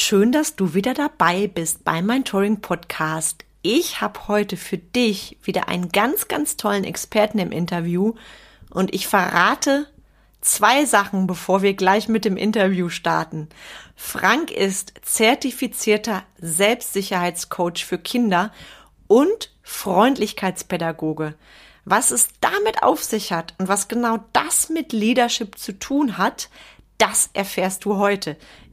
Schön, dass du wieder dabei bist bei mein Touring Podcast. Ich habe heute für dich wieder einen ganz, ganz tollen Experten im Interview und ich verrate zwei Sachen, bevor wir gleich mit dem Interview starten. Frank ist zertifizierter Selbstsicherheitscoach für Kinder und Freundlichkeitspädagoge. Was es damit auf sich hat und was genau das mit Leadership zu tun hat, das erfährst du heute.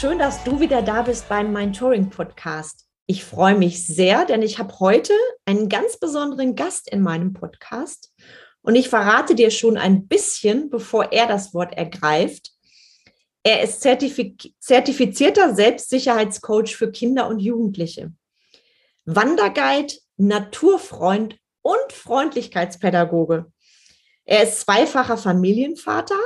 Schön, dass du wieder da bist beim Mein Touring Podcast. Ich freue mich sehr, denn ich habe heute einen ganz besonderen Gast in meinem Podcast und ich verrate dir schon ein bisschen, bevor er das Wort ergreift. Er ist zertifiz zertifizierter Selbstsicherheitscoach für Kinder und Jugendliche, Wanderguide, Naturfreund und Freundlichkeitspädagoge. Er ist zweifacher Familienvater,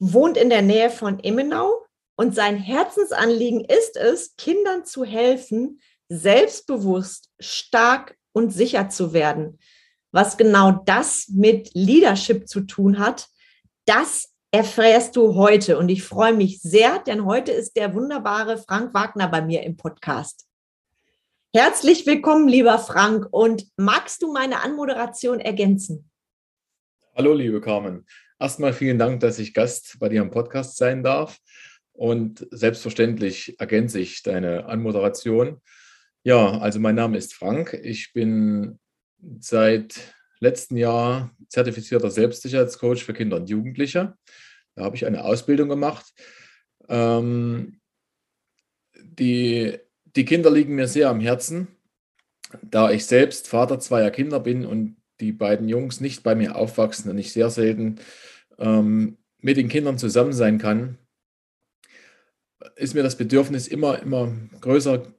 wohnt in der Nähe von Immenau und sein Herzensanliegen ist es, Kindern zu helfen, selbstbewusst, stark und sicher zu werden. Was genau das mit Leadership zu tun hat, das erfährst du heute. Und ich freue mich sehr, denn heute ist der wunderbare Frank Wagner bei mir im Podcast. Herzlich willkommen, lieber Frank. Und magst du meine Anmoderation ergänzen? Hallo, liebe Carmen. Erstmal vielen Dank, dass ich Gast bei dir im Podcast sein darf. Und selbstverständlich ergänze ich deine Anmoderation. Ja, also mein Name ist Frank. Ich bin seit letztem Jahr zertifizierter Selbstsicherheitscoach für Kinder und Jugendliche. Da habe ich eine Ausbildung gemacht. Ähm, die, die Kinder liegen mir sehr am Herzen, da ich selbst Vater zweier Kinder bin und die beiden Jungs nicht bei mir aufwachsen und ich sehr selten ähm, mit den Kindern zusammen sein kann, ist mir das Bedürfnis immer, immer größer,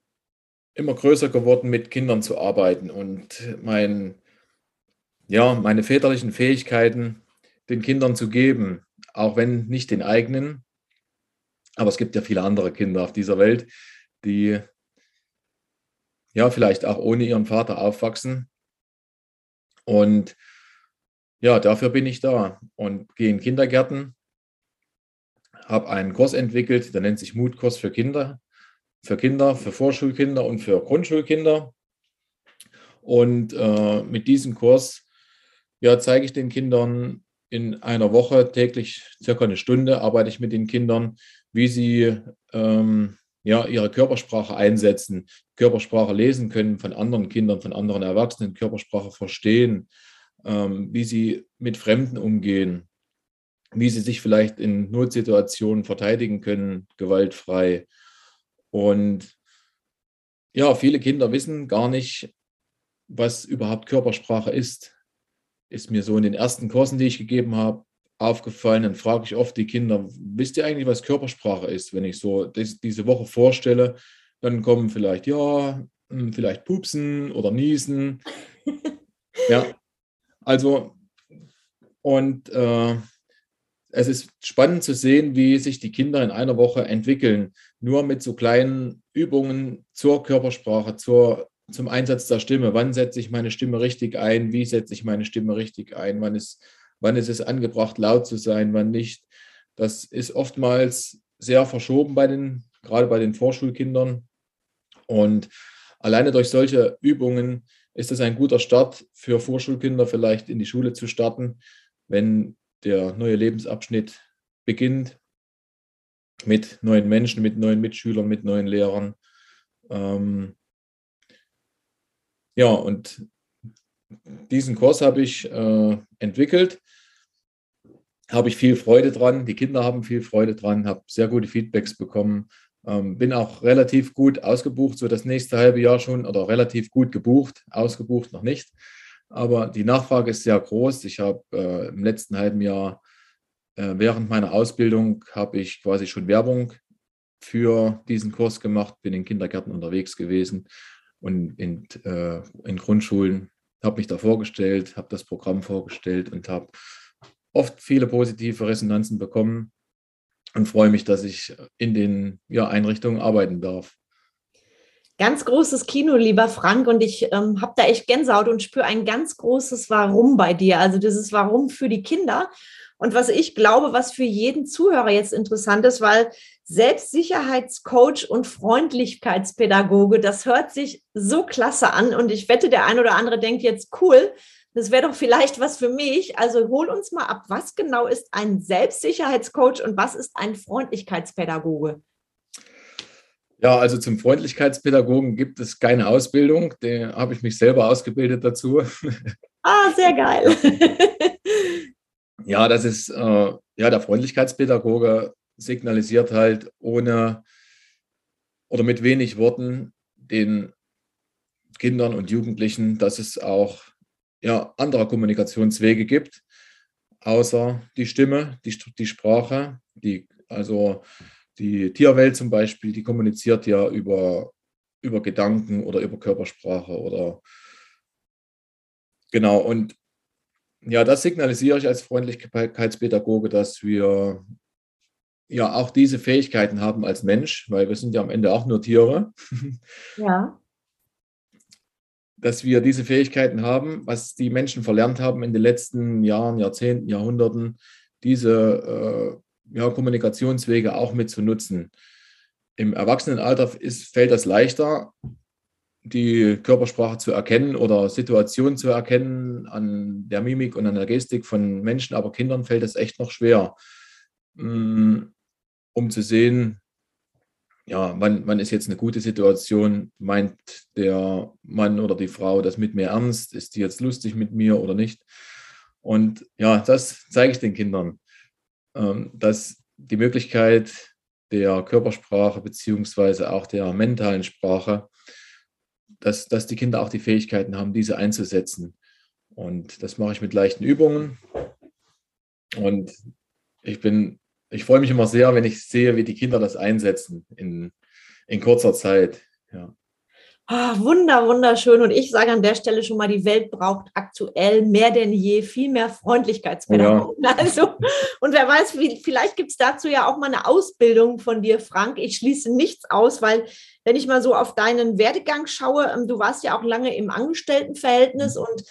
immer größer geworden, mit Kindern zu arbeiten und mein, ja, meine väterlichen Fähigkeiten den Kindern zu geben, auch wenn nicht den eigenen. Aber es gibt ja viele andere Kinder auf dieser Welt, die ja vielleicht auch ohne ihren Vater aufwachsen. Und ja, dafür bin ich da und gehe in Kindergärten habe einen Kurs entwickelt, der nennt sich Mutkurs für Kinder, für Kinder, für Vorschulkinder und für Grundschulkinder. Und äh, mit diesem Kurs ja, zeige ich den Kindern in einer Woche täglich circa eine Stunde arbeite ich mit den Kindern, wie sie ähm, ja, ihre Körpersprache einsetzen, Körpersprache lesen können von anderen Kindern, von anderen Erwachsenen, Körpersprache verstehen, ähm, wie sie mit Fremden umgehen, wie sie sich vielleicht in Notsituationen verteidigen können, gewaltfrei. Und ja, viele Kinder wissen gar nicht, was überhaupt Körpersprache ist. Ist mir so in den ersten Kursen, die ich gegeben habe, aufgefallen. Dann frage ich oft die Kinder, wisst ihr eigentlich, was Körpersprache ist? Wenn ich so das, diese Woche vorstelle, dann kommen vielleicht, ja, hm, vielleicht pupsen oder niesen. ja, also, und äh, es ist spannend zu sehen, wie sich die Kinder in einer Woche entwickeln. Nur mit so kleinen Übungen zur Körpersprache, zur, zum Einsatz der Stimme. Wann setze ich meine Stimme richtig ein? Wie setze ich meine Stimme richtig ein? Wann ist, wann ist es angebracht, laut zu sein? Wann nicht? Das ist oftmals sehr verschoben bei den, gerade bei den Vorschulkindern. Und alleine durch solche Übungen ist es ein guter Start für Vorschulkinder, vielleicht in die Schule zu starten, wenn der neue Lebensabschnitt beginnt mit neuen Menschen, mit neuen Mitschülern, mit neuen Lehrern. Ähm, ja, und diesen Kurs habe ich äh, entwickelt, habe ich viel Freude dran, die Kinder haben viel Freude dran, habe sehr gute Feedbacks bekommen, ähm, bin auch relativ gut ausgebucht, so das nächste halbe Jahr schon oder relativ gut gebucht, ausgebucht noch nicht. Aber die Nachfrage ist sehr groß. Ich habe äh, im letzten halben Jahr äh, während meiner Ausbildung habe ich quasi schon Werbung für diesen Kurs gemacht, bin in Kindergärten unterwegs gewesen und in, äh, in Grundschulen, habe mich da vorgestellt, habe das Programm vorgestellt und habe oft viele positive Resonanzen bekommen und freue mich, dass ich in den ja, Einrichtungen arbeiten darf. Ganz großes Kino, lieber Frank, und ich ähm, habe da echt Gänsehaut und spüre ein ganz großes Warum bei dir. Also dieses Warum für die Kinder. Und was ich glaube, was für jeden Zuhörer jetzt interessant ist, weil Selbstsicherheitscoach und Freundlichkeitspädagoge, das hört sich so klasse an. Und ich wette, der ein oder andere denkt jetzt, cool, das wäre doch vielleicht was für mich. Also hol uns mal ab, was genau ist ein Selbstsicherheitscoach und was ist ein Freundlichkeitspädagoge? Ja, also zum Freundlichkeitspädagogen gibt es keine Ausbildung. Da habe ich mich selber ausgebildet dazu. Ah, sehr geil. Ja, das ist, äh, ja, der Freundlichkeitspädagoge signalisiert halt ohne oder mit wenig Worten den Kindern und Jugendlichen, dass es auch ja, andere Kommunikationswege gibt, außer die Stimme, die, die Sprache, die, also die Tierwelt zum Beispiel, die kommuniziert ja über, über Gedanken oder über Körpersprache oder genau. Und ja, das signalisiere ich als Freundlichkeitspädagoge, dass wir ja auch diese Fähigkeiten haben als Mensch, weil wir sind ja am Ende auch nur Tiere. Ja. Dass wir diese Fähigkeiten haben, was die Menschen verlernt haben in den letzten Jahren, Jahrzehnten, Jahrhunderten, diese äh, ja, Kommunikationswege auch mit zu nutzen. Im Erwachsenenalter ist, fällt das leichter, die Körpersprache zu erkennen oder Situationen zu erkennen an der Mimik und an der Gestik von Menschen, aber Kindern fällt es echt noch schwer, mm, um zu sehen, ja, wann, wann ist jetzt eine gute Situation, meint der Mann oder die Frau das mit mir ernst, ist die jetzt lustig mit mir oder nicht. Und ja, das zeige ich den Kindern, dass die Möglichkeit der Körpersprache beziehungsweise auch der mentalen Sprache dass, dass die Kinder auch die Fähigkeiten haben, diese einzusetzen. Und das mache ich mit leichten Übungen. Und ich bin, ich freue mich immer sehr, wenn ich sehe, wie die Kinder das einsetzen in, in kurzer Zeit. Ja. Oh, wunder, wunderschön. Und ich sage an der Stelle schon mal, die Welt braucht aktuell mehr denn je viel mehr Freundlichkeitspädagogen. Ja. Also, und wer weiß, vielleicht gibt es dazu ja auch mal eine Ausbildung von dir, Frank. Ich schließe nichts aus, weil wenn ich mal so auf deinen Werdegang schaue, ähm, du warst ja auch lange im Angestelltenverhältnis mhm. und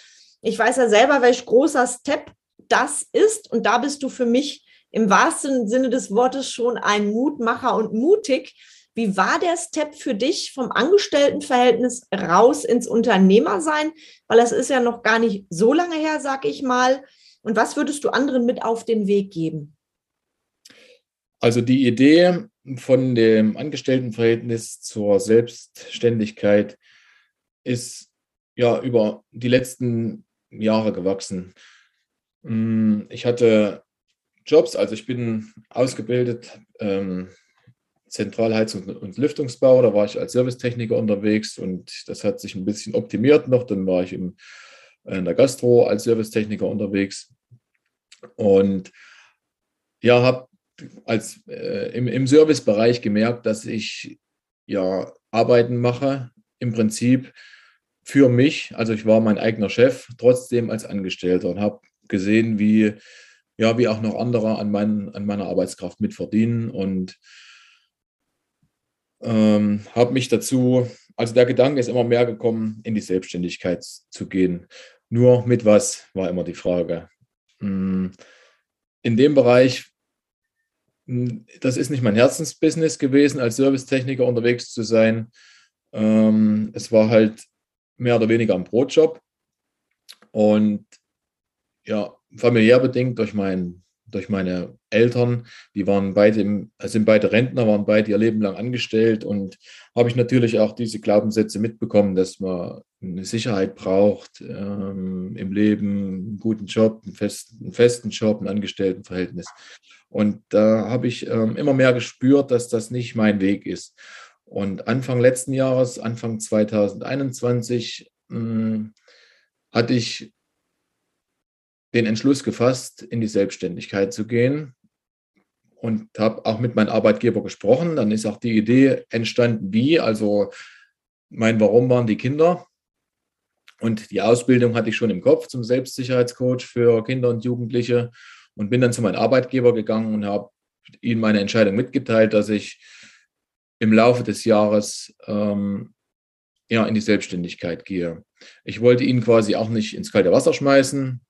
ich weiß ja selber, welch großer Step das ist. Und da bist du für mich im wahrsten Sinne des Wortes schon ein Mutmacher und mutig wie war der Step für dich vom Angestelltenverhältnis raus ins Unternehmersein? Weil das ist ja noch gar nicht so lange her, sag ich mal. Und was würdest du anderen mit auf den Weg geben? Also die Idee von dem Angestelltenverhältnis zur Selbstständigkeit ist ja über die letzten Jahre gewachsen. Hm, ich hatte Jobs, also ich bin ausgebildet ähm, Zentralheizung und Lüftungsbau. Da war ich als Servicetechniker unterwegs und das hat sich ein bisschen optimiert noch. Dann war ich im, in der Gastro als Servicetechniker unterwegs und ja, habe äh, im, im Servicebereich gemerkt, dass ich ja Arbeiten mache, im Prinzip für mich. Also ich war mein eigener Chef, trotzdem als Angestellter und habe gesehen, wie ja, wie auch noch andere an, mein, an meiner Arbeitskraft mitverdienen und ähm, habe mich dazu, also der Gedanke ist immer mehr gekommen, in die Selbstständigkeit zu gehen. Nur mit was war immer die Frage. Hm, in dem Bereich, hm, das ist nicht mein Herzensbusiness gewesen, als Servicetechniker unterwegs zu sein. Ähm, es war halt mehr oder weniger ein Brotjob. Und ja, familiär bedingt durch meinen durch meine Eltern, die waren beide, im, sind beide Rentner, waren beide ihr Leben lang angestellt und habe ich natürlich auch diese Glaubenssätze mitbekommen, dass man eine Sicherheit braucht ähm, im Leben, einen guten Job, einen festen, einen festen Job, ein Angestelltenverhältnis. Und da habe ich ähm, immer mehr gespürt, dass das nicht mein Weg ist. Und Anfang letzten Jahres, Anfang 2021, mh, hm, hatte ich den Entschluss gefasst, in die Selbstständigkeit zu gehen und habe auch mit meinem Arbeitgeber gesprochen. Dann ist auch die Idee entstanden, wie, also mein Warum waren die Kinder. Und die Ausbildung hatte ich schon im Kopf zum Selbstsicherheitscoach für Kinder und Jugendliche und bin dann zu meinem Arbeitgeber gegangen und habe ihm meine Entscheidung mitgeteilt, dass ich im Laufe des Jahres ähm, ja, in die Selbstständigkeit gehe. Ich wollte ihn quasi auch nicht ins kalte Wasser schmeißen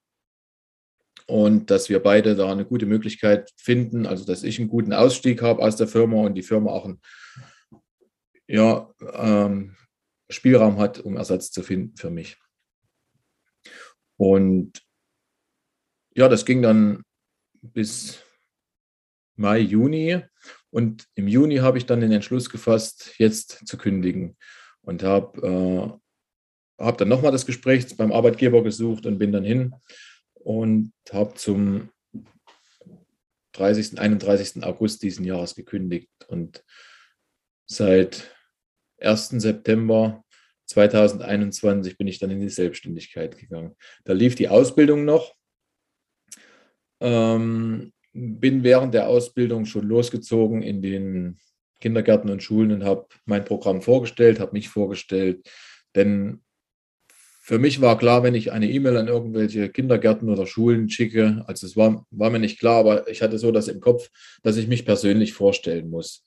und dass wir beide da eine gute Möglichkeit finden, also dass ich einen guten Ausstieg habe aus der Firma und die Firma auch einen ja, ähm, Spielraum hat, um Ersatz zu finden für mich. Und ja, das ging dann bis Mai, Juni. Und im Juni habe ich dann den Entschluss gefasst, jetzt zu kündigen. Und habe äh, hab dann nochmal das Gespräch beim Arbeitgeber gesucht und bin dann hin und habe zum 30., 31. August diesen Jahres gekündigt. Und seit 1. September 2021 bin ich dann in die Selbstständigkeit gegangen. Da lief die Ausbildung noch. Ähm, bin während der Ausbildung schon losgezogen in den Kindergärten und Schulen und habe mein Programm vorgestellt, habe mich vorgestellt. Denn für mich war klar, wenn ich eine E-Mail an irgendwelche Kindergärten oder Schulen schicke, also es war, war mir nicht klar, aber ich hatte so das im Kopf, dass ich mich persönlich vorstellen muss.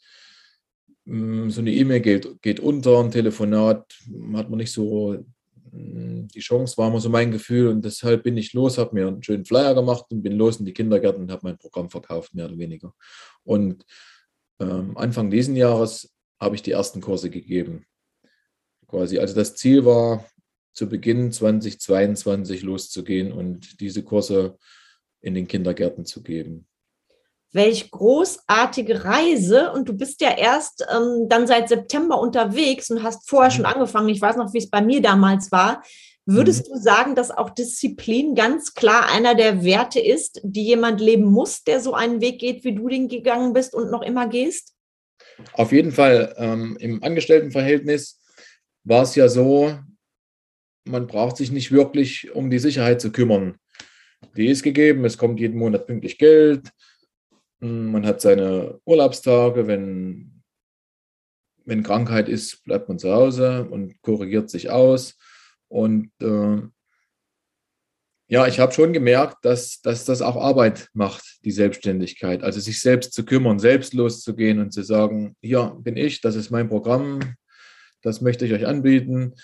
Mm, so eine E-Mail geht, geht unter, ein Telefonat hat man nicht so mm, die Chance, war immer so mein Gefühl und deshalb bin ich los, habe mir einen schönen Flyer gemacht und bin los in die Kindergärten und habe mein Programm verkauft, mehr oder weniger. Und ähm, Anfang diesen Jahres habe ich die ersten Kurse gegeben. Quasi. Also das Ziel war, zu Beginn 2022 loszugehen und diese Kurse in den Kindergärten zu geben welch großartige Reise. Und du bist ja erst ähm, dann seit September unterwegs und hast vorher schon mhm. angefangen. Ich weiß noch, wie es bei mir damals war. Würdest mhm. du sagen, dass auch Disziplin ganz klar einer der Werte ist, die jemand leben muss, der so einen Weg geht, wie du den gegangen bist und noch immer gehst? Auf jeden Fall. Ähm, Im Angestelltenverhältnis war es ja so, man braucht sich nicht wirklich um die Sicherheit zu kümmern. Die ist gegeben, es kommt jeden Monat pünktlich Geld, hm, man hat seine Urlaubstage, wenn, wenn Krankheit ist, bleibt man zu Hause und korrigiert sich aus. Und äh, ja, ich habe schon gemerkt, dass, dass das auch Arbeit macht, die Selbstständigkeit. Also sich selbst zu kümmern, selbst loszugehen und zu sagen, hier bin ich, das ist mein Programm, das möchte ich euch anbieten.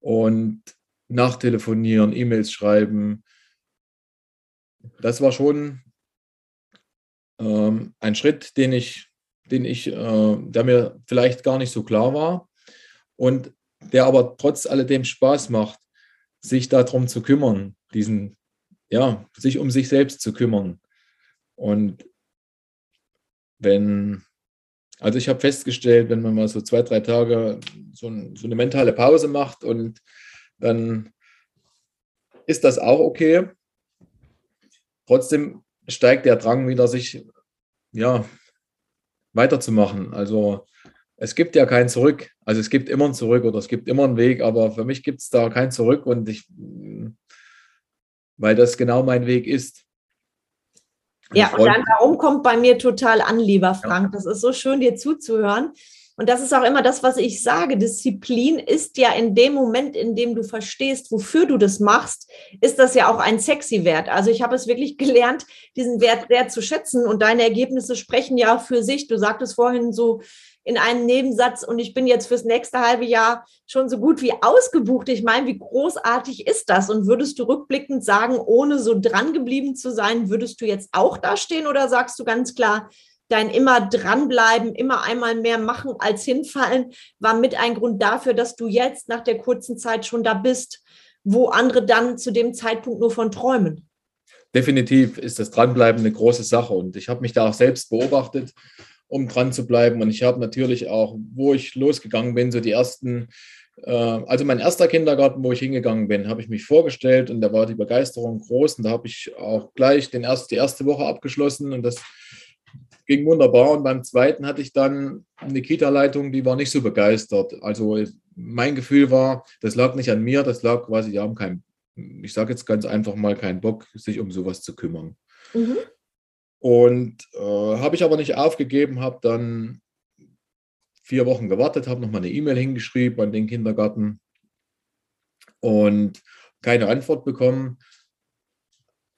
Und nachtelefonieren, E-Mails schreiben. Das war schon ähm, ein Schritt, den ich, den ich, äh, der mir vielleicht gar nicht so klar war und der aber trotz alledem Spaß macht, sich darum zu kümmern, diesen, ja, sich um sich selbst zu kümmern. Und wenn, also ich habe festgestellt, wenn man mal so zwei, drei Tage so, ein, so eine mentale Pause macht und dann ist das auch okay. Trotzdem steigt der Drang wieder, sich ja, weiterzumachen. Also es gibt ja kein Zurück. Also es gibt immer ein Zurück oder es gibt immer einen Weg, aber für mich gibt es da kein Zurück und ich, weil das genau mein Weg ist. ja, und dann darum kommt bei mir total an, lieber Frank. Ja. Das ist so schön, dir zuzuhören. Und das ist auch immer das, was ich sage. Disziplin ist ja in dem Moment, in dem du verstehst, wofür du das machst, ist das ja auch ein sexy Wert. Also ich habe es wirklich gelernt, diesen Wert sehr zu schätzen. Und deine Ergebnisse sprechen ja für sich. Du sagtest vorhin so in einem Nebensatz und ich bin jetzt fürs nächste halbe Jahr schon so gut wie ausgebucht. Ich meine, wie großartig ist das? Und würdest du rückblickend sagen, ohne so dran geblieben zu sein, würdest du jetzt auch da stehen oder sagst du ganz klar, dein immer dranbleiben, immer einmal mehr machen als hinfallen, war mit ein Grund dafür, dass du jetzt nach der kurzen Zeit schon da bist, wo andere dann zu dem Zeitpunkt nur von träumen. Definitiv ist das Dranbleiben eine große Sache und ich habe mich da auch selbst beobachtet, um dran zu bleiben. Und ich habe natürlich auch, wo ich losgegangen bin, so die ersten äh, also mein erster Kindergarten, wo ich hingegangen bin, habe ich mich vorgestellt und da war die Begeisterung groß und da habe ich auch gleich den erst, die erste Woche abgeschlossen und das ging wunderbar. Und beim zweiten hatte ich dann eine Kita-Leitung, die war nicht so begeistert. Also mein Gefühl war, das lag nicht an mir, das lag quasi, die haben keinen ich sage jetzt ganz einfach mal, keinen Bock, sich um sowas zu kümmern. Mhm. Und äh, habe ich aber nicht aufgegeben, habe dann vier Wochen gewartet, habe nochmal eine E-Mail hingeschrieben an den Kindergarten und keine Antwort bekommen.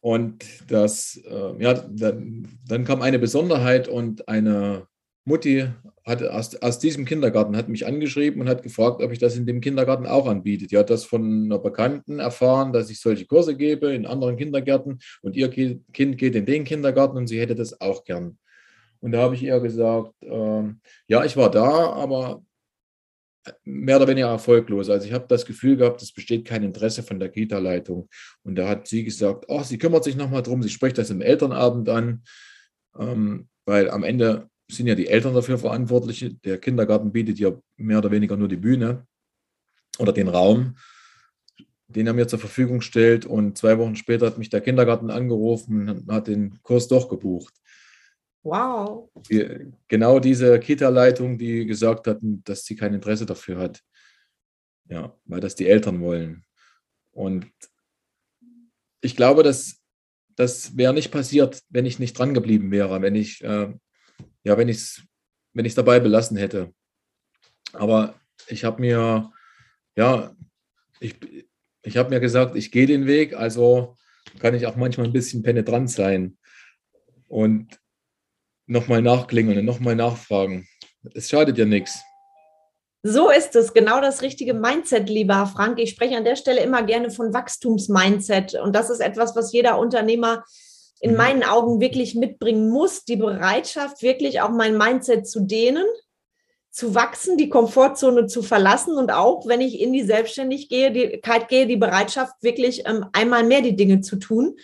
Und das, äh, ja, dann, dann, kam eine Besonderheit und eine Mutti hat aus, aus diesem Kindergarten hat mich angeschrieben und hat gefragt, ob ich das in dem Kindergarten auch anbiete. Die hat das von einer Bekannten erfahren, dass ich solche Kurse gebe in anderen Kindergärten und ihr Kind geht in den Kindergarten und sie hätte das auch gern. Und da habe ich ihr gesagt, äh, ja, ich war da, aber mehr oder weniger erfolglos. Also ich habe das Gefühl gehabt, es besteht kein Interesse von der Kita-Leitung. Und da hat sie gesagt, oh, sie kümmert sich nochmal drum, sie spricht das im Elternabend an, ähm, weil am Ende sind ja die Eltern dafür verantwortlich. Der Kindergarten bietet ja mehr oder weniger nur die Bühne oder den Raum, den er mir zur Verfügung stellt. Und zwei Wochen später hat mich der Kindergarten angerufen und hat den Kurs doch gebucht. Wow. Genau diese Kita-Leitung, die gesagt hat, dass sie kein Interesse dafür hat. Ja, weil das die Eltern wollen. Und ich glaube, dass das wäre nicht passiert, wenn ich nicht dran geblieben wäre, wenn ich, äh, ja, wenn ich es wenn ich dabei belassen hätte. Aber ich habe mir, ja, ich, ich habe mir gesagt, ich gehe den Weg, also kann ich auch manchmal ein bisschen penetrant sein. Und nochmal nachklingeln und nochmal nachfragen. Es schadet ja nichts. So ist es, genau das richtige Mindset, lieber Frank. Ich spreche an der Stelle immer gerne von Wachstumsmindset. Und das ist etwas, was jeder Unternehmer in mhm. meinen Augen wirklich mitbringen muss. Die Bereitschaft, wirklich auch mein Mindset zu dehnen, zu wachsen, die Komfortzone zu verlassen und auch, wenn ich in die Selbstständigkeit gehe, die Bereitschaft, wirklich ähm, einmal mehr die Dinge zu tun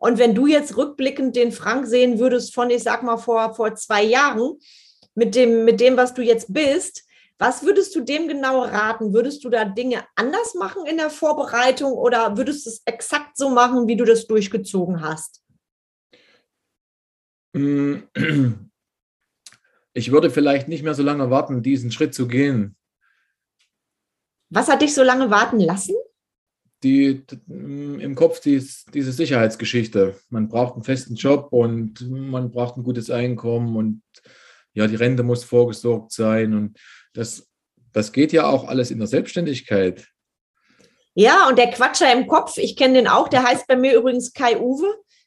und wenn du jetzt rückblickend den Frank sehen würdest von, ich sag mal, vor, vor zwei Jahren, mit dem, mit dem, was du jetzt bist, was würdest du dem genau raten? Würdest du da Dinge anders machen in der Vorbereitung oder würdest du es exakt so machen, wie du das durchgezogen hast? Ich würde vielleicht nicht mehr so lange warten, diesen Schritt zu gehen. Was hat dich so lange warten lassen? Die, im Kopf dies, diese Sicherheitsgeschichte. Man braucht einen festen Job und man braucht ein gutes Einkommen und ja, die Rente muss vorgesorgt sein und das, das geht ja auch alles in der Selbstständigkeit. Ja, und der Quatscher im Kopf, ich kenne den auch, der heißt bei mir übrigens Kai Uwe.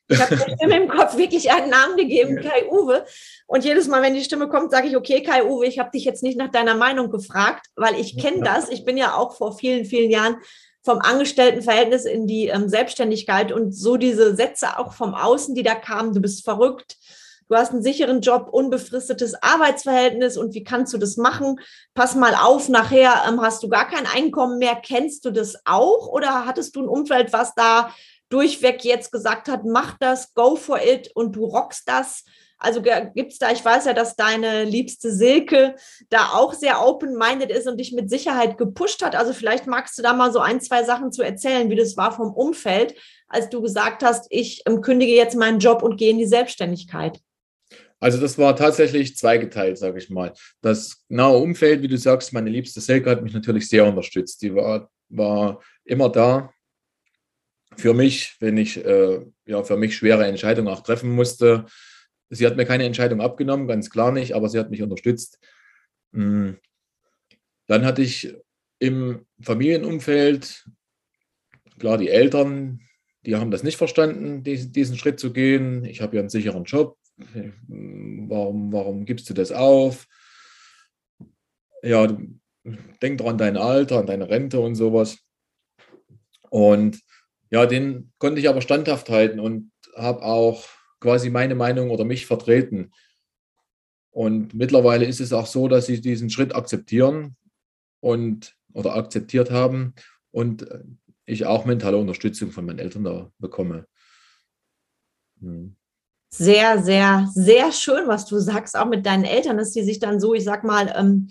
Ich habe der Stimme im Kopf wirklich einen Namen gegeben, Kai Uwe. Und jedes Mal, wenn die Stimme kommt, sage ich, okay, Kai Uwe, ich habe dich jetzt nicht nach deiner Meinung gefragt, weil ich kenne das. Ich bin ja auch vor vielen, vielen Jahren vom Angestelltenverhältnis in die ähm, Selbstständigkeit und so diese Sätze auch vom Außen, die da kamen, du bist verrückt, du hast einen sicheren Job, unbefristetes Arbeitsverhältnis und wie kannst du das machen? Pass mal auf, nachher ähm, hast du gar kein Einkommen mehr. Kennst du das auch oder hattest du ein Umfeld, was da durchweg jetzt gesagt hat, mach das, go for it und du rockst das? Also gibt es da, ich weiß ja, dass deine liebste Silke da auch sehr open-minded ist und dich mit Sicherheit gepusht hat. Also vielleicht magst du da mal so ein, zwei Sachen zu erzählen, wie das war vom Umfeld, als du gesagt hast, ich ähm, kündige jetzt meinen Job und gehe in die Selbstständigkeit. Also das war tatsächlich zweigeteilt, sage ich mal. Das genaue Umfeld, wie du sagst, meine liebste Silke hat mich natürlich sehr unterstützt. Die war, war immer da für mich, wenn ich äh, ja, für mich schwere Entscheidungen auch treffen musste. Sie hat mir keine Entscheidung abgenommen, ganz klar nicht, aber sie hat mich unterstützt. Hm. Dann hatte ich im Familienumfeld, klar, die Eltern, die haben das nicht verstanden, diesen Schritt zu gehen. Ich habe ja einen sicheren Job. Warum, warum gibst du das auf? Ja, denk doch an dein Alter, an deine Rente und sowas. Und ja, den konnte ich aber standhaft halten und habe auch quasi meine Meinung oder mich vertreten. Und mittlerweile ist es auch so, dass sie diesen Schritt akzeptieren und oder akzeptiert haben und ich auch mentale Unterstützung von meinen Eltern da bekomme. Hm. Sehr, sehr, sehr schön, was du sagst, auch mit deinen Eltern, dass die sich dann so, ich sag mal, ähm,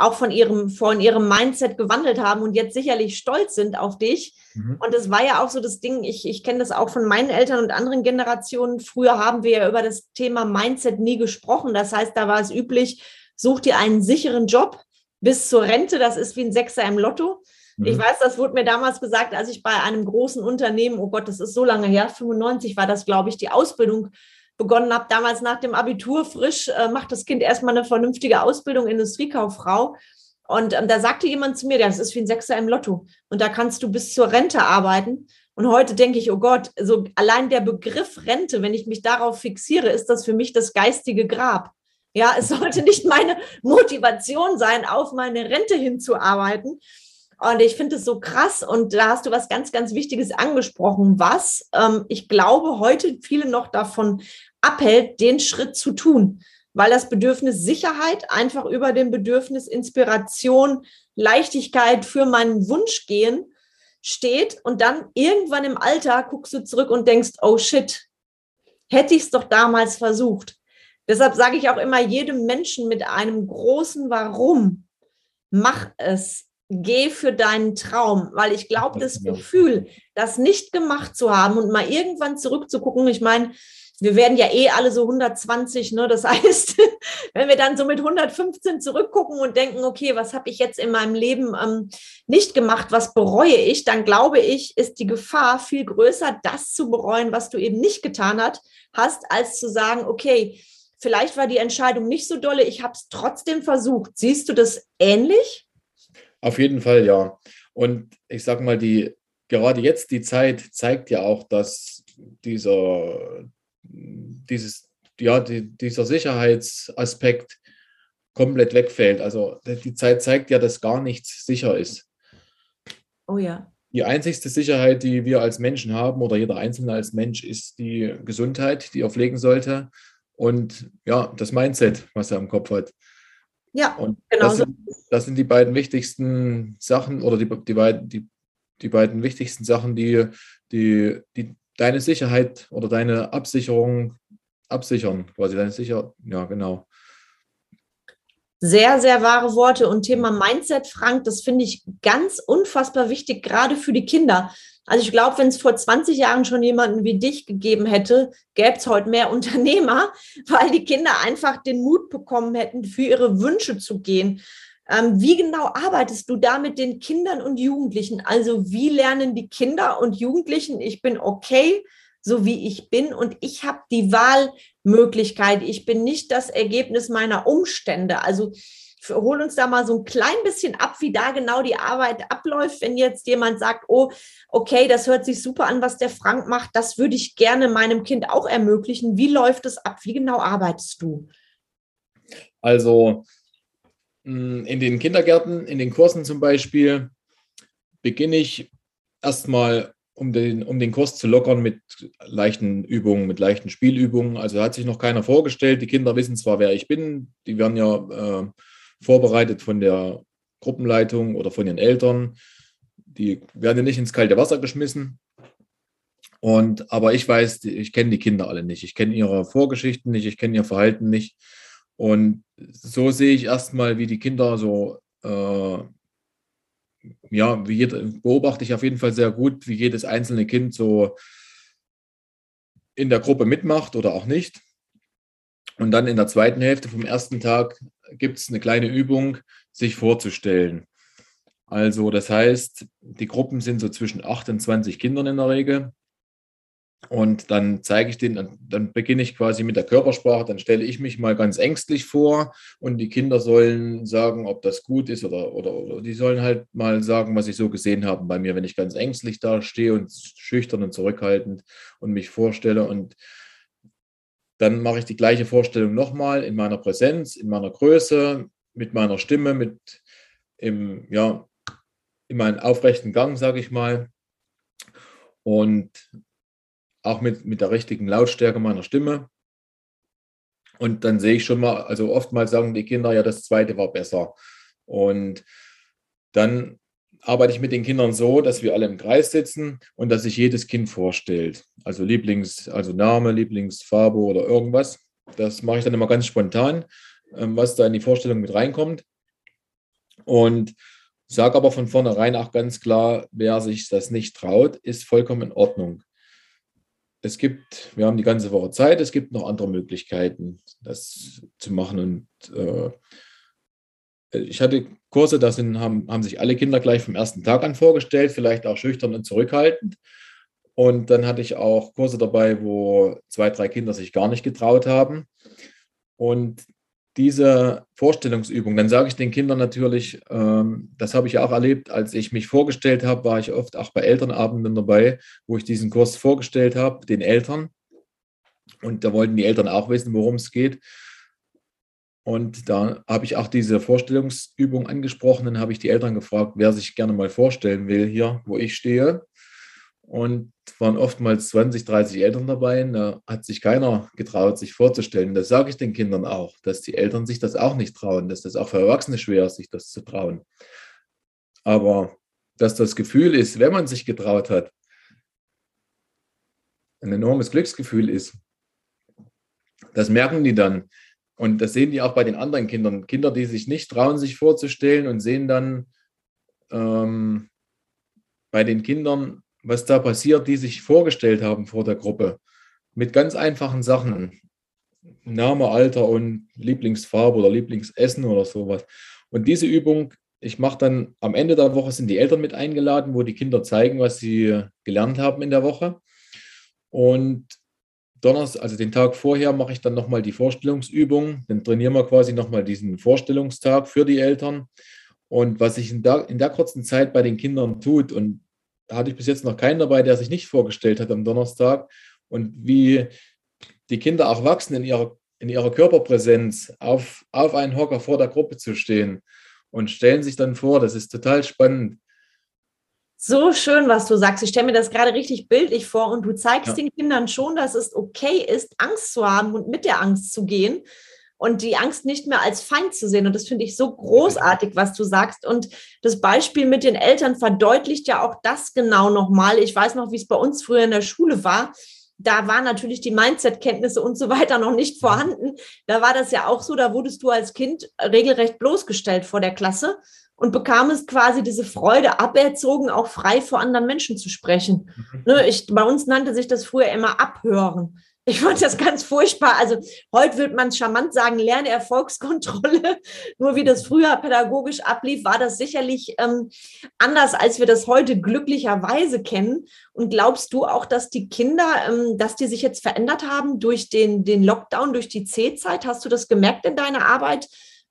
auch von ihrem, von ihrem Mindset gewandelt haben und jetzt sicherlich stolz sind auf dich. Mhm. Und das war ja auch so das Ding, ich, ich kenne das auch von meinen Eltern und anderen Generationen. Früher haben wir ja über das Thema Mindset nie gesprochen. Das heißt, da war es üblich, such dir einen sicheren Job bis zur Rente. Das ist wie ein Sechser im Lotto. Mhm. Ich weiß, das wurde mir damals gesagt, als ich bei einem großen Unternehmen, oh Gott, das ist so lange her, 95 war das, glaube ich, die Ausbildung begonnen habe, damals nach dem Abitur frisch, äh, macht das Kind erstmal eine vernünftige Ausbildung, Industriekauffrau. Und ähm, da sagte jemand zu mir, das ist wie ein Sechser im Lotto. Und da kannst du bis zur Rente arbeiten. Und heute denke ich, oh Gott, so allein der Begriff Rente, wenn ich mich darauf fixiere, ist das für mich das geistige Grab. Ja, es sollte nicht meine Motivation sein, auf meine Rente hinzuarbeiten. Und ich finde es so krass. Und da hast du was ganz, ganz Wichtiges angesprochen, was ähm, ich glaube, heute viele noch davon abhält, den Schritt zu tun, weil das Bedürfnis Sicherheit einfach über dem Bedürfnis Inspiration, Leichtigkeit für meinen Wunsch gehen steht und dann irgendwann im Alter guckst du zurück und denkst, oh shit, hätte ich es doch damals versucht. Deshalb sage ich auch immer jedem Menschen mit einem großen Warum, mach es, geh für deinen Traum, weil ich glaube, das Gefühl, das nicht gemacht zu haben und mal irgendwann zurückzugucken, ich meine, wir werden ja eh alle so 120, ne? Das heißt, wenn wir dann so mit 115 zurückgucken und denken, okay, was habe ich jetzt in meinem Leben ähm, nicht gemacht, was bereue ich, dann glaube ich, ist die Gefahr viel größer, das zu bereuen, was du eben nicht getan hat, hast, als zu sagen, okay, vielleicht war die Entscheidung nicht so dolle, ich habe es trotzdem versucht. Siehst du das ähnlich? Auf jeden Fall, ja. Und ich sage mal, die gerade jetzt die Zeit zeigt ja auch, dass dieser dieses, ja, die, dieser Sicherheitsaspekt komplett wegfällt. Also die Zeit zeigt ja, dass gar nichts sicher ist. Oh ja. Die einzigste Sicherheit, die wir als Menschen haben oder jeder Einzelne als Mensch, ist die Gesundheit, die er pflegen sollte und ja, das Mindset, was er im Kopf hat. Ja, und genau. Das sind, das sind die beiden wichtigsten Sachen oder die, die, beiden, die, die beiden wichtigsten Sachen, die, die, die deine Sicherheit oder deine Absicherung absichern, quasi deine Sicherheit, ja, genau. Sehr, sehr wahre Worte und Thema Mindset, Frank, das finde ich ganz unfassbar wichtig, gerade für die Kinder. Also ich glaube, wenn es vor 20 Jahren schon jemanden wie dich gegeben hätte, gäbe es heute mehr Unternehmer, weil die Kinder einfach den Mut bekommen hätten, für ihre Wünsche zu gehen. Ähm, wie genau arbeitest du da mit den Kindern und Jugendlichen? Also wie lernen die Kinder und Jugendlichen, ich bin okay, so wie ich bin und ich habe die Wahlmöglichkeit. Ich bin nicht das Ergebnis meiner Umstände. Also hol uns da mal so ein klein bisschen ab, wie da genau die Arbeit abläuft, wenn jetzt jemand sagt, oh, okay, das hört sich super an, was der Frank macht, das würde ich gerne meinem Kind auch ermöglichen. Wie läuft es ab? Wie genau arbeitest du? Also hm, in den Kindergärten, in den Kursen zum Beispiel, beginne ich erstmal, um den, um den Kurs zu lockern, mit leichten Übungen, mit leichten Spielübungen. Also hat sich noch keiner vorgestellt. Die Kinder wissen zwar, wer ich bin, die werden ja äh, vorbereitet von der Gruppenleitung oder von ihren Eltern. Die werden ja nicht ins kalte Wasser geschmissen. Und, aber ich weiß, ich kenne die Kinder alle nicht. Ich kenne ihre Vorgeschichten nicht, ich kenne ihr Verhalten nicht. Und so sehe ich erstmal, wie die Kinder so, äh, ja, wie jeder, beobachte ich auf jeden Fall sehr gut, wie jedes einzelne Kind so in der Gruppe mitmacht oder auch nicht. Und dann in der zweiten Hälfte vom ersten Tag gibt es eine kleine Übung, sich vorzustellen. Also das heißt, die Gruppen sind so zwischen 8 und 20 Kindern in der Regel. Und dann zeige ich den, dann beginne ich quasi mit der Körpersprache, dann stelle ich mich mal ganz ängstlich vor und die Kinder sollen sagen, ob das gut ist oder, oder, oder die sollen halt mal sagen, was sie so gesehen haben bei mir, wenn ich ganz ängstlich da stehe und schüchtern und zurückhaltend und mich vorstelle. Und dann mache ich die gleiche Vorstellung nochmal in meiner Präsenz, in meiner Größe, mit meiner Stimme, mit im, ja, in meinem aufrechten Gang, sage ich mal. Und auch mit, mit der richtigen Lautstärke meiner Stimme. Und dann sehe ich schon mal, also oftmals sagen die Kinder, ja, das zweite war besser. Und dann arbeite ich mit den Kindern so, dass wir alle im Kreis sitzen und dass sich jedes Kind vorstellt. Also Lieblings, also Name, Lieblingsfarbe oder irgendwas. Das mache ich dann immer ganz spontan, ähm, was da in die Vorstellung mit reinkommt. Und sage aber von vornherein auch ganz klar, wer sich das nicht traut, ist vollkommen in Ordnung es gibt, wir haben die ganze Woche Zeit, es gibt noch andere Möglichkeiten, das zu machen. Und äh, ich hatte Kurse, da sind, haben, haben sich alle Kinder gleich vom ersten Tag an vorgestellt, vielleicht auch schüchtern und zurückhaltend. Und dann hatte ich auch Kurse dabei, wo zwei, drei Kinder sich gar nicht getraut haben. Und diese Vorstellungsübung, dann sage ich den Kindern natürlich, ähm, das habe ich auch erlebt, als ich mich vorgestellt habe, war ich oft auch bei Elternabenden dabei, wo ich diesen Kurs vorgestellt habe, den Eltern. Und da wollten die Eltern auch wissen, worum es geht. Und da habe ich auch diese Vorstellungsübung angesprochen. Dann habe ich die Eltern gefragt, wer sich gerne mal vorstellen will, hier, wo ich stehe. Und waren oftmals 20, 30 Eltern dabei. Da hat sich keiner getraut, sich vorzustellen. Das sage ich den Kindern auch, dass die Eltern sich das auch nicht trauen, dass das auch für Erwachsene schwer ist, sich das zu trauen. Aber dass das Gefühl ist, wenn man sich getraut hat, ein enormes Glücksgefühl ist, das merken die dann. Und das sehen die auch bei den anderen Kindern. Kinder, die sich nicht trauen, sich vorzustellen und sehen dann ähm, bei den Kindern, was da passiert, die sich vorgestellt haben vor der Gruppe. Mit ganz einfachen Sachen. Name, Alter und Lieblingsfarbe oder Lieblingsessen oder sowas. Und diese Übung, ich mache dann am Ende der Woche sind die Eltern mit eingeladen, wo die Kinder zeigen, was sie gelernt haben in der Woche. Und Donnerstag, also den Tag vorher, mache ich dann nochmal die Vorstellungsübung. Dann trainieren wir quasi nochmal diesen Vorstellungstag für die Eltern. Und was sich in der, in der kurzen Zeit bei den Kindern tut, und da hatte ich bis jetzt noch keinen dabei, der sich nicht vorgestellt hat am Donnerstag, und wie die Kinder auch wachsen in ihrer, in ihrer Körperpräsenz, auf, auf einen Hocker vor der Gruppe zu stehen und stellen sich dann vor, das ist total spannend so schön, was du sagst. Ich stelle mir das gerade richtig bildlich vor und du zeigst ja. den Kindern schon, dass es okay ist, Angst zu haben und mit der Angst zu gehen und die Angst nicht mehr als Feind zu sehen. Und das finde ich so großartig, was du sagst. Und das Beispiel mit den Eltern verdeutlicht ja auch das genau nochmal. Ich weiß noch, wie es bei uns früher in der Schule war da waren natürlich die Mindset-Kenntnisse und so weiter noch nicht vorhanden. Da war das ja auch so, da wurdest du als Kind regelrecht bloßgestellt vor der Klasse und bekam es quasi diese Freude aberzogen, auch frei vor anderen Menschen zu sprechen. Mhm. Ne, ich, bei uns nannte sich das früher immer Abhören. Ich fand das ganz furchtbar. Also heute würde man charmant sagen, Lernerfolgskontrolle. Nur wie das früher pädagogisch ablief, war das sicherlich ähm, anders, als wir das heute glücklicherweise kennen. Und glaubst du auch, dass die Kinder, ähm, dass die sich jetzt verändert haben durch den, den Lockdown, durch die C-Zeit? Hast du das gemerkt in deiner Arbeit?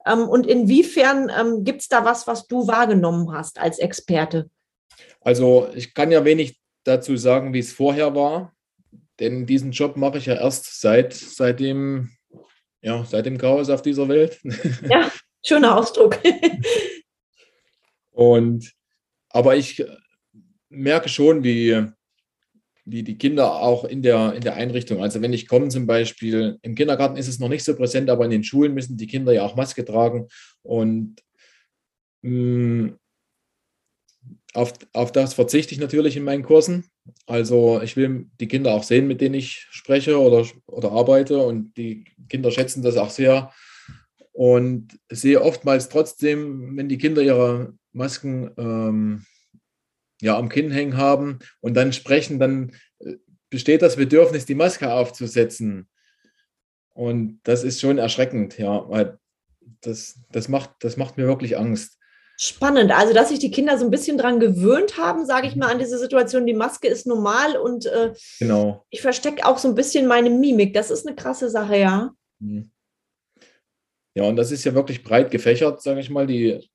Ähm, und inwiefern ähm, gibt es da was, was du wahrgenommen hast als Experte? Also ich kann ja wenig dazu sagen, wie es vorher war, denn diesen Job mache ich ja erst seit, seit, dem, ja, seit dem Chaos auf dieser Welt. Ja, schöner Ausdruck. Und aber ich merke schon, wie, wie die Kinder auch in der, in der Einrichtung. Also wenn ich komme zum Beispiel, im Kindergarten ist es noch nicht so präsent, aber in den Schulen müssen die Kinder ja auch Maske tragen. Und mh, mm, auf, auf das verzichte ich natürlich in meinen Kursen. Also ich will die Kinder auch sehen, mit denen ich spreche oder, oder arbeite. Und die Kinder schätzen das auch sehr. Und sehe oftmals trotzdem, wenn die Kinder ihre Masken ähm, ja, am Kinn hängen haben und dann sprechen, dann äh, besteht das Bedürfnis, die Maske aufzusetzen. Und das ist schon erschreckend, ja, weil das, das, macht, das macht mir wirklich Angst. Spannend. Also, dass sich die Kinder so ein bisschen dran gewöhnt haben, sage ich mal, an diese Situation. Die Maske ist normal und äh, genau. ich verstecke auch so ein bisschen meine Mimik. Das ist eine krasse Sache, ja. Mhm. Ja, und das ist ja wirklich breit gefächert, sage ich mal. Die,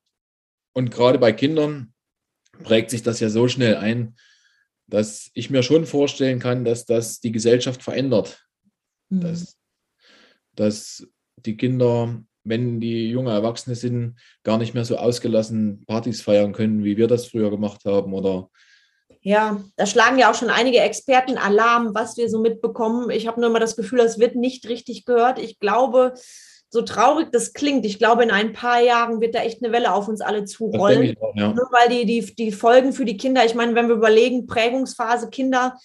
und gerade bei Kindern, prägt sich das ja so schnell ein, dass ich mir schon vorstellen kann, dass das die Gesellschaft verändert. Mhm. Dass, dass die Kinder, wenn die junge Erwachsene sind, gar nicht mehr so ausgelassen Partys feiern können, wie wir das früher gemacht haben oder ja, da schlagen ja auch schon einige Experten Alarm, was wir so mitbekommen. Ich habe nur immer das Gefühl, das wird nicht richtig gehört. Ich glaube, so traurig das klingt, ich glaube, in ein paar Jahren wird da echt eine Welle auf uns alle zurollen. Auch, ja. Nur weil die, die, die Folgen für die Kinder, ich meine, wenn wir überlegen, Prägungsphase Kinder,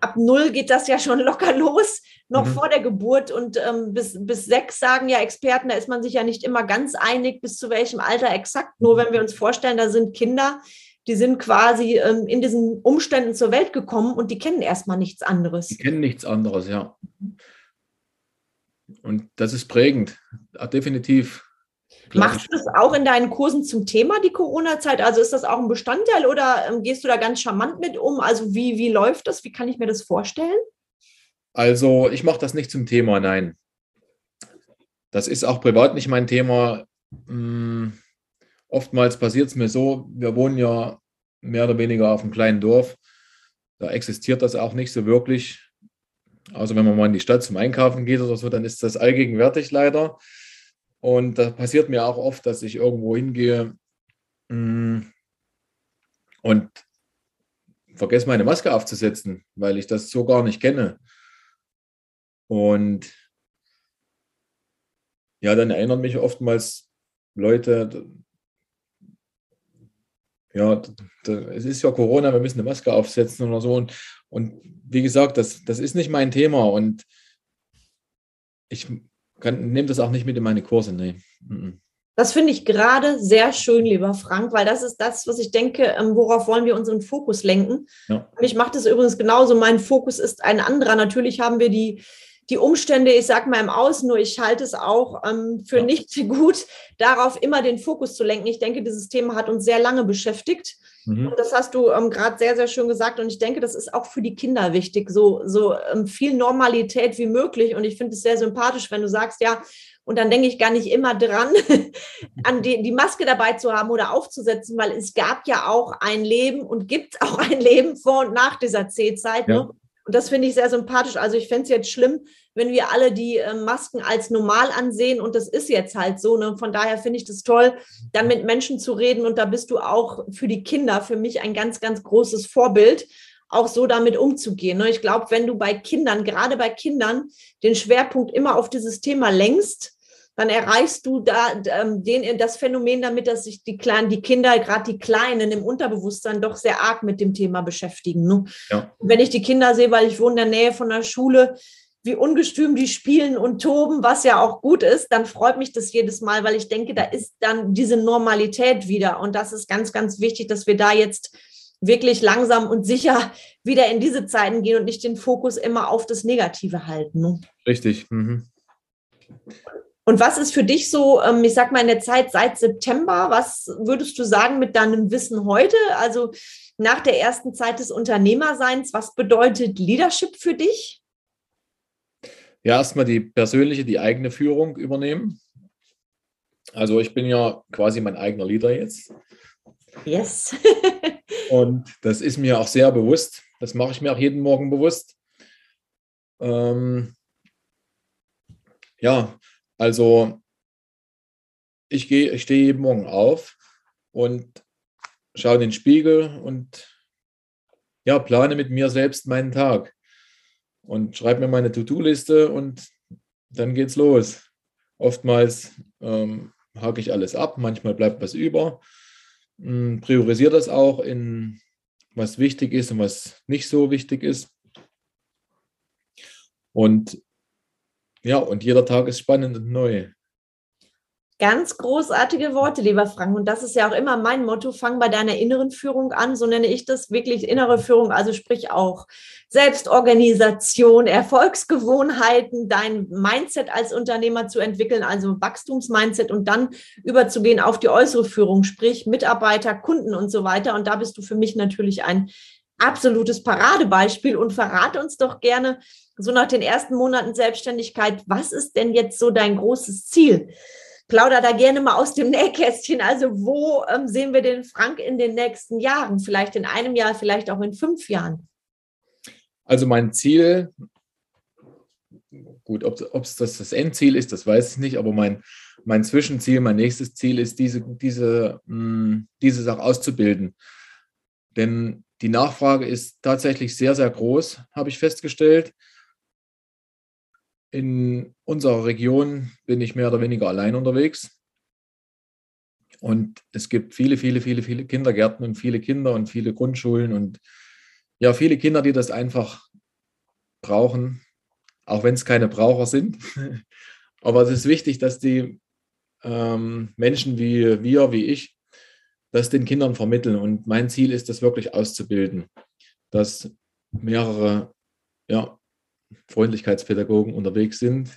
ab null geht das ja schon locker los, noch mhm. vor der Geburt. Und ähm, bis, bis sechs sagen ja Experten, da ist man sich ja nicht immer ganz einig, bis zu welchem Alter exakt. Nur wenn wir uns vorstellen, da sind Kinder, die sind quasi ähm, in diesen Umständen zur Welt gekommen und die kennen erstmal nichts anderes. Die kennen nichts anderes, ja. Und das ist prägend, definitiv. Machst du das auch in deinen Kursen zum Thema, die Corona-Zeit? Also ist das auch ein Bestandteil oder ähm, gehst du da ganz charmant mit um? Also wie, wie läuft das? Wie kann ich mir das vorstellen? Also ich mache das nicht zum Thema, nein. Das ist auch privat nicht mein Thema. Hm, oftmals passiert es mir so, wir wohnen ja mehr oder weniger auf einem kleinen Dorf. Da existiert das auch nicht so wirklich. Also wenn man mal in die Stadt zum Einkaufen geht oder so, dann ist das allgegenwärtig leider. Und da passiert mir auch oft, dass ich irgendwo hingehe mm, und vergesse meine Maske aufzusetzen, weil ich das so gar nicht kenne. Und ja, dann erinnern mich oftmals Leute, ja, es ist ja Corona, wir müssen eine Maske aufsetzen oder so. Und, und wie gesagt, das, das ist nicht mein Thema. Und ich nehme das auch nicht mit in meine Kurse. Nee. Das finde ich gerade sehr schön, lieber Frank, weil das ist das, was ich denke, ähm, worauf wollen wir unseren Fokus lenken. Ja. Ich mache das übrigens genauso. Mein Fokus ist ein anderer. Natürlich haben wir die, die Umstände, ich sage mal im Außen, nur ich halte es auch ähm, für ja. nicht gut, darauf immer den Fokus zu lenken. Ich denke, dieses Thema hat uns sehr lange beschäftigt. Mhm. Und das hast du ähm, gerade sehr, sehr schön gesagt. Und ich denke, das ist auch für die Kinder wichtig, so, so ähm, viel Normalität wie möglich. Und ich finde es sehr sympathisch, wenn du sagst, ja, und dann denke ich gar nicht immer dran, an die, die Maske dabei zu haben oder aufzusetzen, weil es gab ja auch ein Leben und gibt auch ein Leben vor und nach dieser C-Zeit. Ja. Ne? Und das finde ich sehr sympathisch. Also ich fände es jetzt schlimm, wenn wir alle die äh, Masken als normal ansehen und das ist jetzt halt so. Ne? Von daher finde ich das toll, dann mit Menschen zu reden und da bist du auch für die Kinder für mich ein ganz, ganz großes Vorbild, auch so damit umzugehen. Ne? Ich glaube, wenn du bei Kindern, gerade bei Kindern, den Schwerpunkt immer auf dieses Thema lenkst, dann erreichst du da ähm, den, das Phänomen damit, dass sich die kleinen, die Kinder, gerade die Kleinen im Unterbewusstsein doch sehr arg mit dem Thema beschäftigen. Ne? Ja. Wenn ich die Kinder sehe, weil ich wohne in der Nähe von der Schule, wie ungestüm die spielen und toben, was ja auch gut ist, dann freut mich das jedes Mal, weil ich denke, da ist dann diese Normalität wieder. Und das ist ganz, ganz wichtig, dass wir da jetzt wirklich langsam und sicher wieder in diese Zeiten gehen und nicht den Fokus immer auf das Negative halten. Ne? Richtig. Mhm. Und was ist für dich so, ähm, ich sag mal in der Zeit seit September, was würdest du sagen mit deinem Wissen heute? Also nach der ersten Zeit des Unternehmerseins, was bedeutet Leadership für dich? Ja, erstmal die persönliche, die eigene Führung übernehmen. Also ich bin ja quasi mein eigener Leader jetzt. Yes. und das ist mir auch sehr bewusst. Das mache ich mir auch jeden Morgen bewusst. Ähm, ja, also ich gehe, ich stehe jeden Morgen auf und schaue in den Spiegel und ja, plane mit mir selbst meinen Tag und schreibe mir meine To-Do-Liste und dann geht's los. Oftmals ähm, hake ich alles ab, manchmal bleibt was über. Ähm, priorisiere das auch in was wichtig ist und was nicht so wichtig ist. Und ja, und jeder Tag ist spannend und neu. Ganz großartige Worte, lieber Frank. Und das ist ja auch immer mein Motto. Fang bei deiner inneren Führung an. So nenne ich das wirklich innere Führung. Also sprich auch Selbstorganisation, Erfolgsgewohnheiten, dein Mindset als Unternehmer zu entwickeln, also Wachstumsmindset und dann überzugehen auf die äußere Führung, sprich Mitarbeiter, Kunden und so weiter. Und da bist du für mich natürlich ein absolutes Paradebeispiel und verrate uns doch gerne so nach den ersten Monaten Selbstständigkeit, was ist denn jetzt so dein großes Ziel? plauder da gerne mal aus dem Nähkästchen. Also wo ähm, sehen wir den Frank in den nächsten Jahren? Vielleicht in einem Jahr, vielleicht auch in fünf Jahren. Also mein Ziel, gut, ob es das, das Endziel ist, das weiß ich nicht, aber mein, mein Zwischenziel, mein nächstes Ziel ist, diese, diese, mh, hm, diese Sache auszubilden. Denn die Nachfrage ist tatsächlich sehr, sehr groß, habe ich festgestellt. In unserer Region bin ich mehr oder weniger allein unterwegs. Und es gibt viele, viele, viele, viele Kindergärten und viele Kinder und viele Grundschulen und ja, viele Kinder, die das einfach brauchen, auch wenn es keine Braucher sind. Aber es ist wichtig, dass die ähm, Menschen wie wir, wie ich, das den Kindern vermitteln. Und mein Ziel ist, das wirklich auszubilden, dass mehrere ja, Freundlichkeitspädagogen unterwegs sind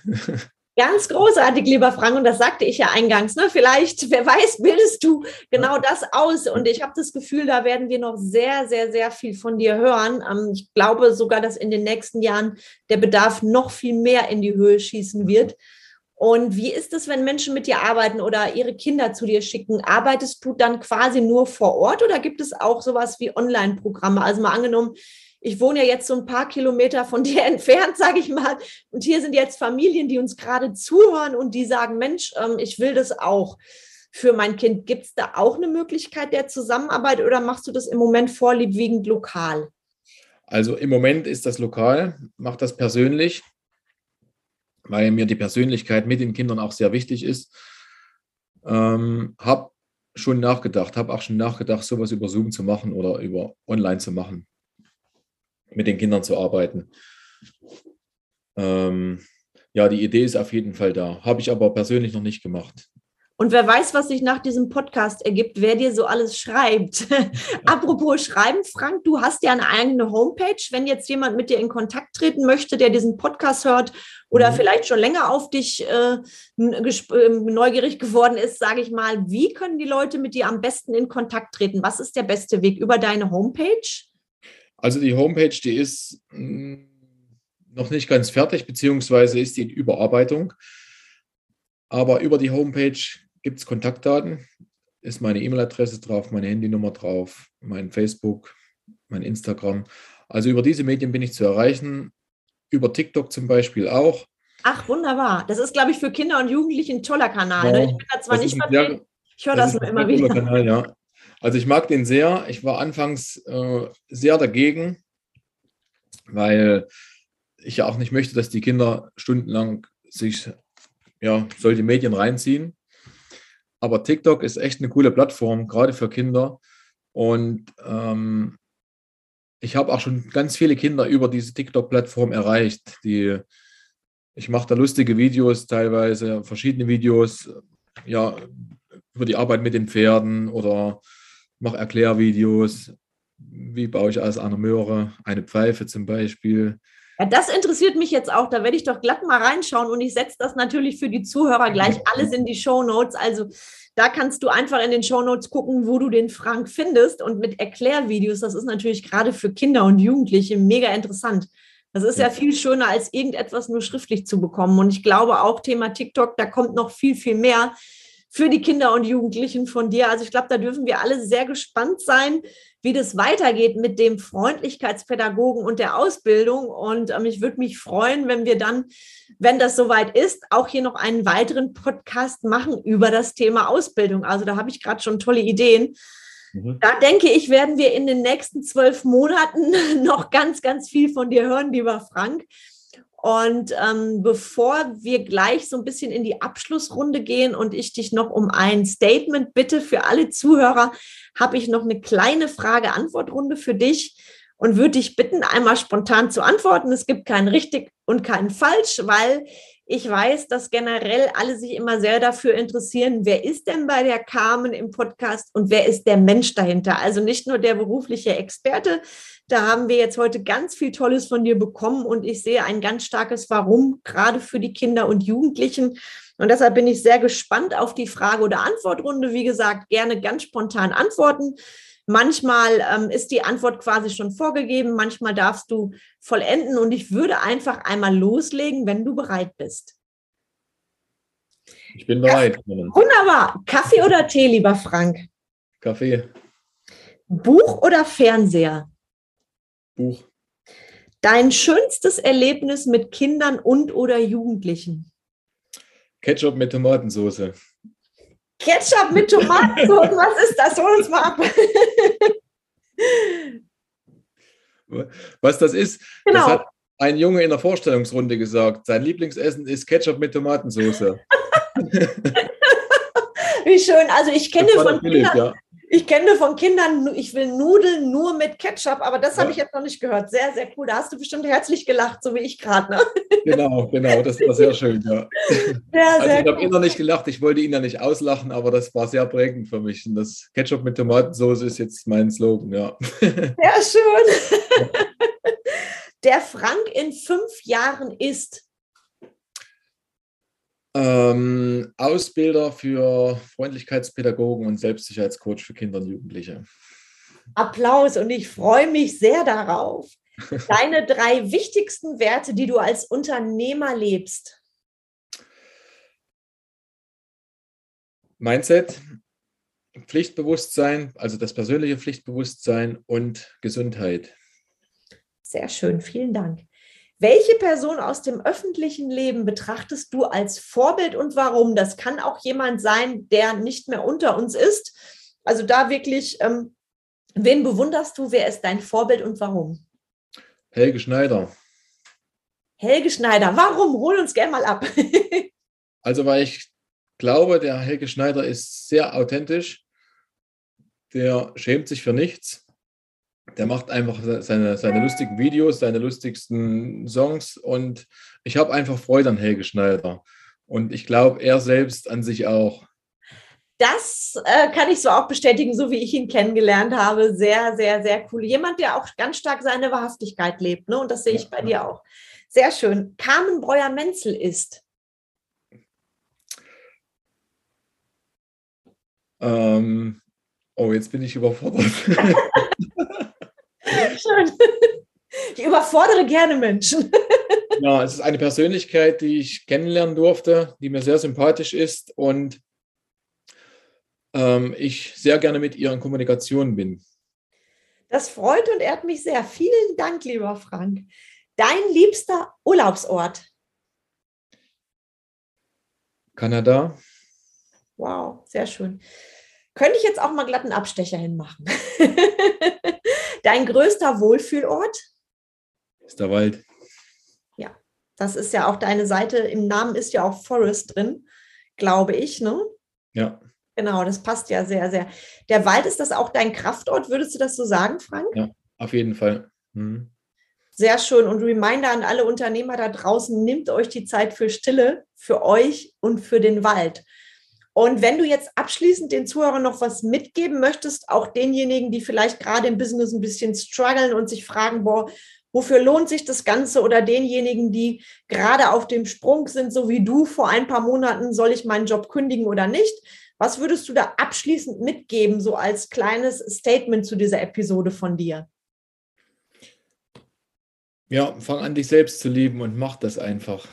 Ganz großartig, lieber Frank, und das sagte ich ja eingangs. Ne? Vielleicht, wer weiß, bildest du genau das aus. Und ich habe das Gefühl, da werden wir noch sehr, sehr, sehr viel von dir hören. Ähm, ich glaube sogar, dass in den nächsten Jahren der Bedarf noch viel mehr in die Höhe schießen wird. Und wie ist es, wenn Menschen mit dir arbeiten oder ihre Kinder zu dir schicken? Arbeitest du dann quasi nur vor Ort oder gibt es auch sowas wie Online-Programme? Also mal angenommen, ich wohne ja jetzt so ein paar Kilometer von dir entfernt, sage ich mal. Und hier sind jetzt Familien, die uns gerade zuhören und die sagen, Mensch, ähm, ich will das auch für mein Kind. Gibt es da auch eine Möglichkeit der Zusammenarbeit oder machst du das im Moment vorliebwiegend lokal? Also im Moment ist das lokal, mache das persönlich, weil mir die Persönlichkeit mit den Kindern auch sehr wichtig ist. Ähm, habe schon nachgedacht, habe auch schon nachgedacht, sowas über Zoom zu machen oder über online zu machen mit den Kindern zu arbeiten. Ähm, ja, die Idee ist auf jeden Fall da. Habe ich aber persönlich noch nicht gemacht. Und wer weiß, was sich nach diesem Podcast ergibt, wer dir so alles schreibt. Apropos Schreiben, Frank, du hast ja eine eigene Homepage. Wenn jetzt jemand mit dir in Kontakt treten möchte, der diesen Podcast hört oder mhm. vielleicht schon länger auf dich äh, ähm, neugierig geworden ist, sage ich mal, wie können die Leute mit dir am besten in Kontakt treten? Was ist der beste Weg? Über deine Homepage? Also die Homepage, die ist hm, noch nicht ganz fertig, beziehungsweise ist die in Überarbeitung. Aber über die Homepage gibt es Kontaktdaten, ist meine E-Mail-Adresse drauf, meine Handynummer drauf, mein Facebook, mein Instagram. Also über diese Medien bin ich zu erreichen. Über TikTok zum Beispiel auch. Ach, wunderbar. Das ist, glaube ich, für Kinder und Jugendliche ein toller Kanal. Ja, ne? Ich bin da zwar nicht vertreten, ich höre das, das nur immer wieder. Kanal, ja. Also ich mag den sehr. Ich war anfangs äh, sehr dagegen, weil ich ja auch nicht möchte, dass die Kinder stundenlang sich ja, solche Medien reinziehen. Aber TikTok ist echt eine coole Plattform, gerade für Kinder. Und ähm, ich habe auch schon ganz viele Kinder über diese TikTok-Plattform erreicht. Die, ich mache da lustige Videos teilweise, verschiedene Videos, ja, über die Arbeit mit den Pferden oder mache Erklärvideos. Wie baue ich aus einer Möhre eine Pfeife zum Beispiel? Ja, das interessiert mich jetzt auch. Da werde ich doch glatt mal reinschauen und ich setze das natürlich für die Zuhörer gleich alles in die Show Notes. Also da kannst du einfach in den Show Notes gucken, wo du den Frank findest und mit Erklärvideos. Das ist natürlich gerade für Kinder und Jugendliche mega interessant. Das ist ja viel schöner, als irgendetwas nur schriftlich zu bekommen. Und ich glaube auch Thema TikTok, da kommt noch viel, viel mehr für die Kinder und Jugendlichen von dir. Also ich glaube, da dürfen wir alle sehr gespannt sein, wie das weitergeht mit dem Freundlichkeitspädagogen und der Ausbildung. Und ähm, ich würde mich freuen, wenn wir dann, wenn das soweit ist, auch hier noch einen weiteren Podcast machen über das Thema Ausbildung. Also da habe ich gerade schon tolle Ideen. Mhm. Da denke ich, werden wir in den nächsten zwölf Monaten noch ganz, ganz viel von dir hören, lieber Frank. Und ähm, bevor wir gleich so ein bisschen in die Abschlussrunde gehen und ich dich noch um ein Statement bitte für alle Zuhörer, habe ich noch eine kleine Frage-Antwort-Runde für dich und würde dich bitten, einmal spontan zu antworten. Es gibt kein richtig und kein falsch, weil ich weiß, dass generell alle sich immer sehr dafür interessieren, wer ist denn bei der Carmen im Podcast und wer ist der Mensch dahinter? Also nicht nur der berufliche Experte, da haben wir jetzt heute ganz viel Tolles von dir bekommen und ich sehe ein ganz starkes Warum, gerade für die Kinder und Jugendlichen. Und deshalb bin ich sehr gespannt auf die Frage- oder Antwortrunde. Wie gesagt, gerne ganz spontan antworten. Manchmal ähm, ist die Antwort quasi schon vorgegeben, manchmal darfst du vollenden und ich würde einfach einmal loslegen, wenn du bereit bist. Ich bin bereit. Kaffee. Wunderbar. Kaffee oder Tee, lieber Frank? Kaffee. Buch oder Fernseher? Buch. Dein schönstes Erlebnis mit Kindern und oder Jugendlichen? Ketchup mit Tomatensauce. Ketchup mit Tomatensauce, was ist das? Hol uns mal ab. Was das ist, genau. das hat ein Junge in der Vorstellungsrunde gesagt. Sein Lieblingsessen ist Ketchup mit Tomatensauce. Wie schön. Also ich kenne von Kindern, ja. Ich kenne von Kindern, ich will Nudeln nur mit Ketchup, aber das ja. habe ich jetzt noch nicht gehört. Sehr, sehr cool. Da hast du bestimmt herzlich gelacht, so wie ich gerade. Ne? Genau, genau, das war sehr schön, ja. Sehr, also sehr ich habe cool. nicht gelacht, ich wollte ihn ja nicht auslachen, aber das war sehr prägend für mich. Und das Ketchup mit Tomatensauce ist jetzt mein Slogan, ja. Sehr schön. Der Frank in fünf Jahren ist Ähm, Ausbilder für Freundlichkeitspädagogen und Selbstsicherheitscoach für Kinder und Jugendliche. Applaus und ich freue mich sehr darauf. Deine drei wichtigsten Werte, die du als Unternehmer lebst. Mindset, Pflichtbewusstsein, also das persönliche Pflichtbewusstsein und Gesundheit. Sehr schön, vielen Dank. Welche Person aus dem öffentlichen Leben betrachtest du als Vorbild und warum? Das kann auch jemand sein, der nicht mehr unter uns ist. Also da wirklich, ähm, wen bewunderst du? Wer ist dein Vorbild und warum? Helge Schneider. Helge Schneider, warum? Hol uns gerne mal ab. also, weil ich glaube, der Helge Schneider ist sehr authentisch. Der schämt sich für nichts der macht einfach seine, seine lustigen Videos, seine lustigsten Songs und ich habe einfach Freude an Helge Schneider. Und ich glaube, er selbst an sich auch. Das äh, kann ich so auch bestätigen, so wie ich ihn kennengelernt habe. Sehr, sehr, sehr cool. Jemand, der auch ganz stark seine Wahrhaftigkeit lebt. Ne? Und das sehe ich bei dir auch. Sehr schön. Carmen Breuer-Menzel ist. Ähm, oh, jetzt bin ich überfordert. Ich überfordere gerne Menschen. Ja, es ist eine Persönlichkeit, die ich kennenlernen durfte, die mir sehr sympathisch ist und ähm, ich sehr gerne mit ihr in Kommunikation bin. Das freut und ehrt mich sehr. Vielen Dank, lieber Frank. Dein liebster Urlaubsort? Kanada. Wow, sehr schön. Könnte ich jetzt auch mal glatt einen Abstecher hinmachen. Dein größter Wohlfühlort? Ist der Wald. Ja, das ist ja auch deine Seite. Im Namen ist ja auch Forest drin, glaube ich, ne? Ja. Genau, das passt ja sehr, sehr. Der Wald, ist das auch dein Kraftort? Würdest du das so sagen, Frank? Ja, auf jeden Fall. Mhm. Sehr schön. Und Reminder an alle Unternehmer da draußen, nimmt euch die Zeit für Stille, für euch und für den Wald. Und wenn du jetzt abschließend den Zuhörern noch was mitgeben möchtest, auch denjenigen, die vielleicht gerade im Business ein bisschen strugglen und sich fragen, boah, wofür lohnt sich das Ganze? Oder denjenigen, die gerade auf dem Sprung sind, so wie du vor ein paar Monaten, soll ich meinen Job kündigen oder nicht? Was würdest du da abschließend mitgeben, so als kleines Statement zu dieser Episode von dir? Ja, fang an, dich selbst zu lieben und mach das einfach.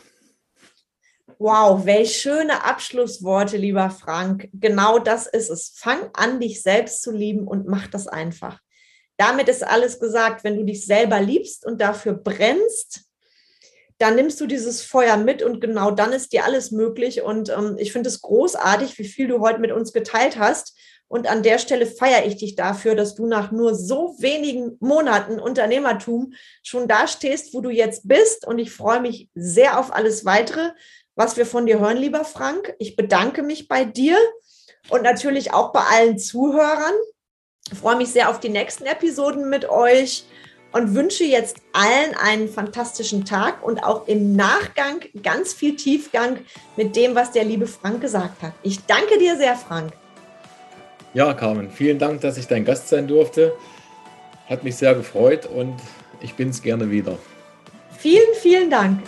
Wow, welch schöne Abschlussworte, lieber Frank. Genau das ist es. Fang an, dich selbst zu lieben und mach das einfach. Damit ist alles gesagt. Wenn du dich selber liebst und dafür brennst, dann nimmst du dieses Feuer mit und genau dann ist dir alles möglich. Und ähm, ich finde es großartig, wie viel du heute mit uns geteilt hast. Und an der Stelle feiere ich dich dafür, dass du nach nur so wenigen Monaten Unternehmertum schon da stehst, wo du jetzt bist. Und ich freue mich sehr auf alles weitere was wir von dir hören, lieber Frank. Ich bedanke mich bei dir und natürlich auch bei allen Zuhörern. Ich freue mich sehr auf die nächsten Episoden mit euch und wünsche jetzt allen einen fantastischen Tag und auch im Nachgang ganz viel Tiefgang mit dem, was der liebe Frank gesagt hat. Ich danke dir sehr, Frank. Ja, Carmen, vielen Dank, dass ich dein Gast sein durfte. Hat mich sehr gefreut und ich bin es gerne wieder. Vielen, vielen Dank.